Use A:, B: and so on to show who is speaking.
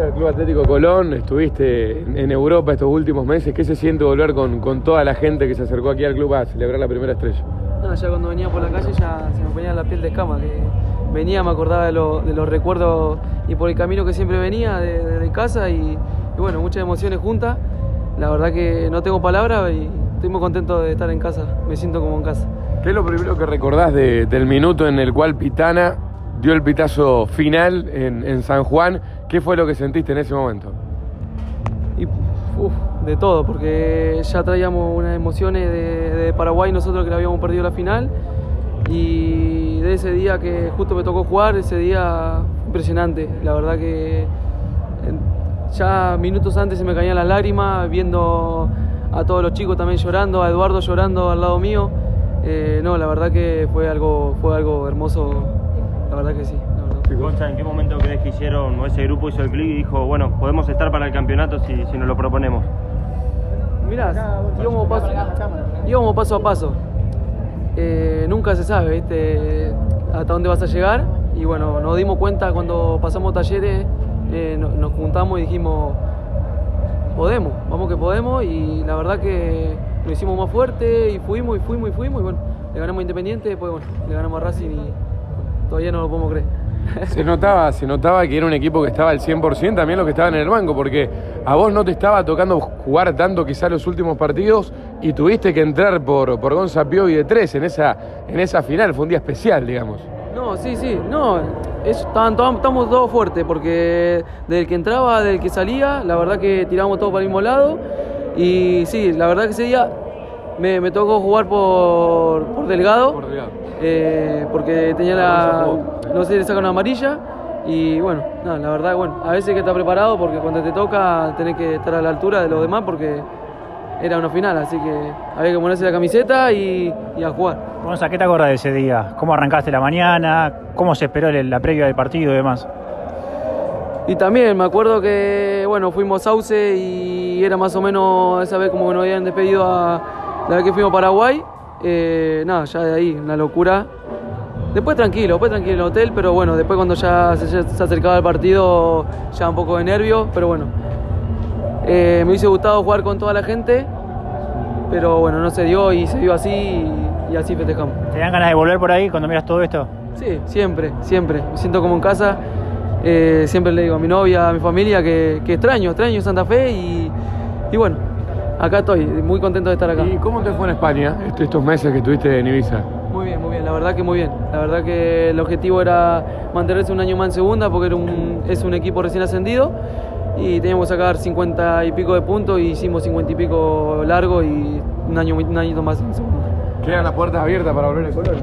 A: El Club Atlético Colón, estuviste en Europa estos últimos meses. ¿Qué se siente volver con, con toda la gente que se acercó aquí al club a celebrar la primera estrella?
B: No, ya cuando venía por la calle ya se me ponía la piel de escama, que venía, me acordaba de, lo- de los recuerdos y por el camino que siempre venía de, de- de casa y, y bueno, muchas emociones juntas. La verdad que no tengo palabras y estoy muy contento de estar en casa, me siento como en casa.
A: ¿Qué es lo primero que recordás de- del minuto en el cual Pitana dio el pitazo final en, en San Juan? ¿Qué fue lo que sentiste en ese momento?
B: Y uf, de todo, porque ya traíamos unas emociones de, Paraguay, nosotros que le habíamos perdido la final. Y de ese día que justo me tocó jugar, ese día impresionante. La verdad que ya minutos antes se me caían las lágrimas, viendo a todos los chicos también llorando, a Eduardo llorando al lado mío. Eh, no, la verdad que fue algo, fue algo hermoso, la verdad que sí.
C: Gonza, ¿en qué momento crees que hicieron, o ese grupo hizo el clic y dijo, bueno, podemos estar para el campeonato si, nos lo proponemos?
B: Mirá, íbamos paso, a paso. Eh, nunca se sabe, ¿viste? Hasta dónde vas a llegar. Y bueno, nos dimos cuenta cuando pasamos talleres, eh, no- nos juntamos y dijimos, podemos, vamos que podemos. Y la verdad que lo hicimos más fuerte y fuimos y fuimos y fuimos. Y bueno, le ganamos a Independiente, después bueno, le ganamos a Racing y todavía no lo podemos creer.
A: Se notaba, se notaba que era un equipo que estaba al 100%, también los que estaban en el banco, porque a vos no te estaba tocando jugar tanto quizá los últimos partidos y tuviste que entrar por, por Gonza Piovi de tres en esa, en esa final, fue un día especial, digamos.
B: No, sí, sí, no, estamos todos fuertes porque del que entraba, del que salía, la verdad que tiramos todos para el mismo lado y sí, la verdad que ese día me, me tocó jugar por, por Delgado,
A: Por Delgado.
B: Eh, porque tenía la, no sé, le sacan una amarilla y bueno, no, la verdad, bueno, a veces hay que estar preparado porque cuando te toca tenés que estar a la altura de los demás porque era una final, así que había que ponerse la camiseta y, y a jugar.
D: Gonza, ¿qué te acuerdas de ese día? ¿Cómo arrancaste la mañana? ¿Cómo se esperó la previa del partido y demás?
B: Y también me acuerdo que, bueno, fuimos a Sauce y era más o menos esa vez como que nos habían despedido a la vez que fuimos a Paraguay. Eh, nada, ya de ahí, una locura. Después tranquilo, después tranquilo en el hotel, pero bueno, después cuando ya se, ya se acercaba el partido, ya un poco de nervio, pero bueno. Eh, me hubiese gustado jugar con toda la gente, pero bueno, no se dio y se dio así y, y así festejamos.
D: ¿Te dan ganas de volver por ahí cuando miras todo esto?
B: Sí, siempre, siempre. Me siento como en casa. Eh, siempre le digo a mi novia, a mi familia que, que extraño, extraño Santa Fe y, y bueno, acá estoy, muy contento de estar acá.
A: ¿Y cómo te fue en España est- estos meses que estuviste en Ibiza?
B: Muy bien, muy bien, la verdad que muy bien. La verdad que el objetivo era mantenerse un año más en segunda porque era un, es un equipo recién ascendido y teníamos que sacar 50 y pico de puntos y hicimos 50 y pico largo y un año, un añito más en segunda.
A: ¿Quedan las puertas abiertas para volver a Colón?